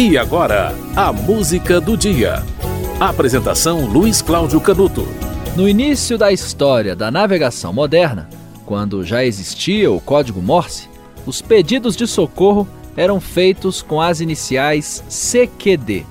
E agora, a música do dia. Apresentação Luiz Cláudio Canuto. No início da história da navegação moderna, quando já existia o código Morse, os pedidos de socorro eram feitos com as iniciais CQD.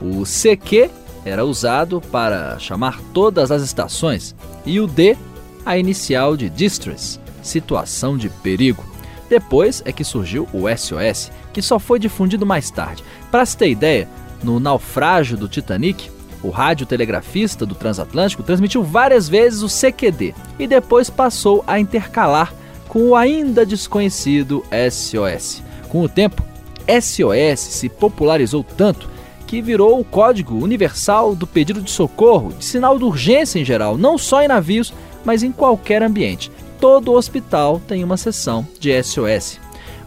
O CQ era usado para chamar todas as estações e o D, a inicial de distress, situação de perigo. Depois é que surgiu o SOS, que só foi difundido mais tarde. Para se ter ideia, no naufrágio do Titanic, o radiotelegrafista do transatlântico transmitiu várias vezes o CQD e depois passou a intercalar com o ainda desconhecido SOS. Com o tempo, SOS se popularizou tanto que virou o código universal do pedido de socorro, de sinal de urgência em geral, não só em navios, mas em qualquer ambiente. Todo hospital tem uma seção de SOS.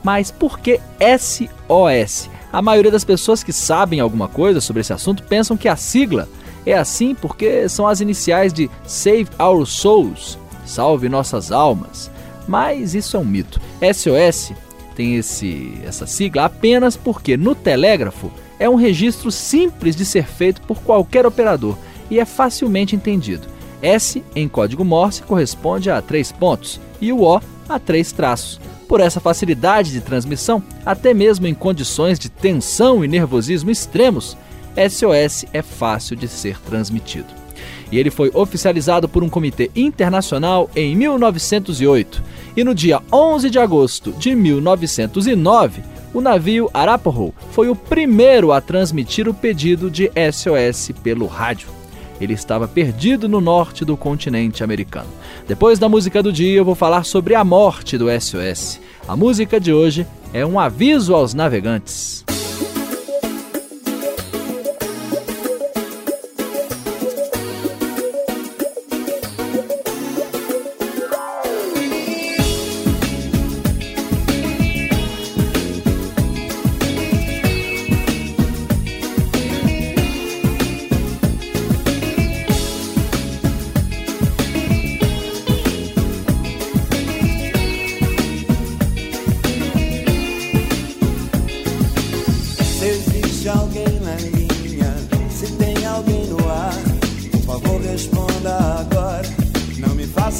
Mas por que SOS? A maioria das pessoas que sabem alguma coisa sobre esse assunto pensam que a sigla é assim porque são as iniciais de Save Our Souls, salve nossas almas. Mas isso é um mito. SOS tem esse, essa sigla apenas porque no telégrafo é um registro simples de ser feito por qualquer operador e é facilmente entendido. S em código Morse corresponde a três pontos e o O a três traços. Por essa facilidade de transmissão, até mesmo em condições de tensão e nervosismo extremos, SOS é fácil de ser transmitido. E ele foi oficializado por um comitê internacional em 1908. E no dia 11 de agosto de 1909, o navio Arapahoe foi o primeiro a transmitir o pedido de SOS pelo rádio. Ele estava perdido no norte do continente americano. Depois da música do dia, eu vou falar sobre a morte do SOS. A música de hoje é um aviso aos navegantes.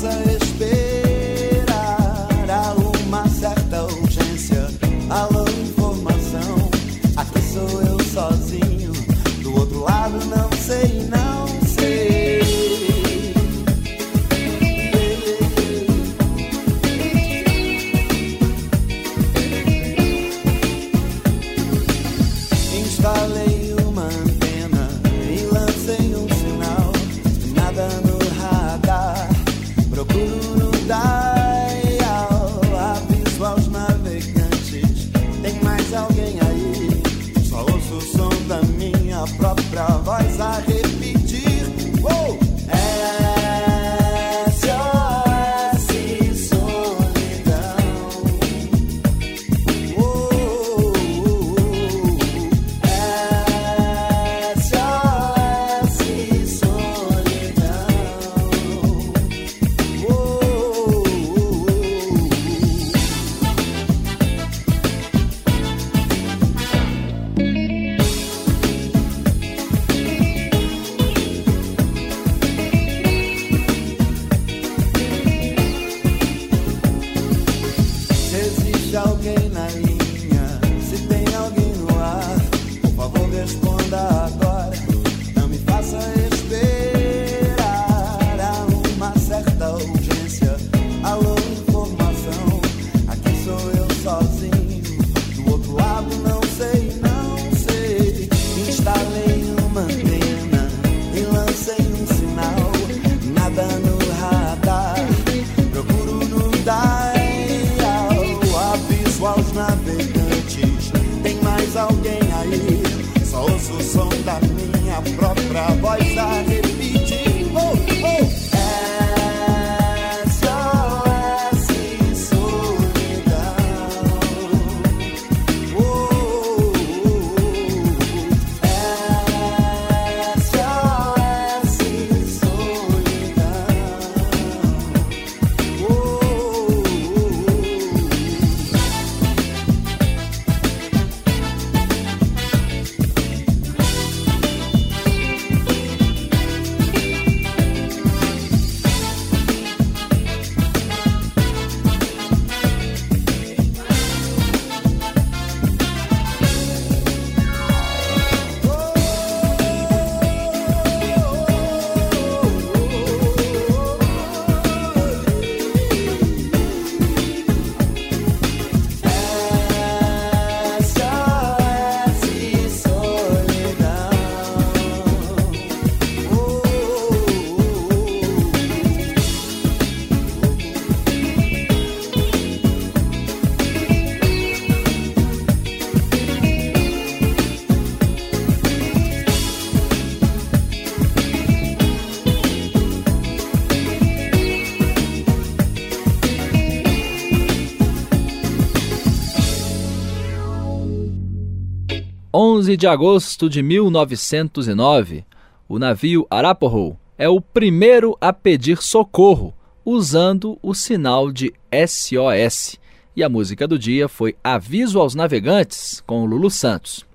I minha própria voz a 11 de agosto de 1909, o navio Arapahoe é o primeiro a pedir socorro usando o sinal de SOS. E a música do dia foi Aviso aos Navegantes, com Lulu Santos.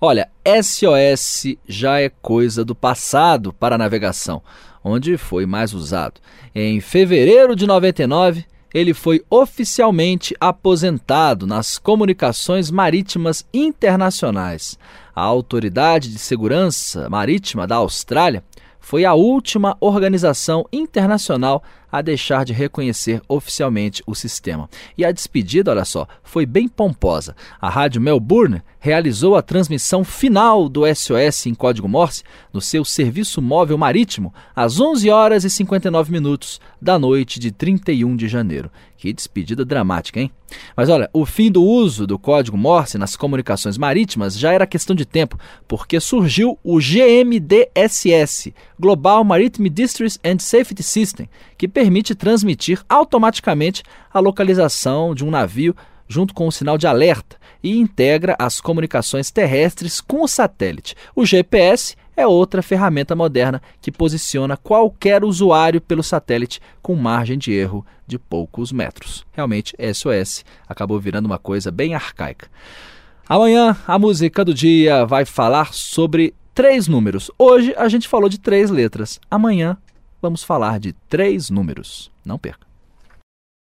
Olha, SOS já é coisa do passado para a navegação, onde foi mais usado. Em fevereiro de 99, ele foi oficialmente aposentado nas comunicações marítimas internacionais. A Autoridade de Segurança Marítima da Austrália foi a última organização internacional a deixar de reconhecer oficialmente o sistema. E a despedida, olha só, foi bem pomposa. A Rádio Melbourne realizou a transmissão final do SOS em código Morse no seu serviço móvel marítimo às 11 horas e 59 minutos da noite de 31 de janeiro. Que despedida dramática, hein? Mas olha, o fim do uso do código Morse nas comunicações marítimas já era questão de tempo, porque surgiu o GMDSS, Global Maritime Distress and Safety System, que permite transmitir automaticamente a localização de um navio junto com o sinal de alerta e integra as comunicações terrestres com o satélite. O GPS é outra ferramenta moderna que posiciona qualquer usuário pelo satélite com margem de erro de poucos metros. Realmente, SOS acabou virando uma coisa bem arcaica. Amanhã, a música do dia vai falar sobre três números. Hoje a gente falou de três letras. Amanhã vamos falar de três números. Não perca.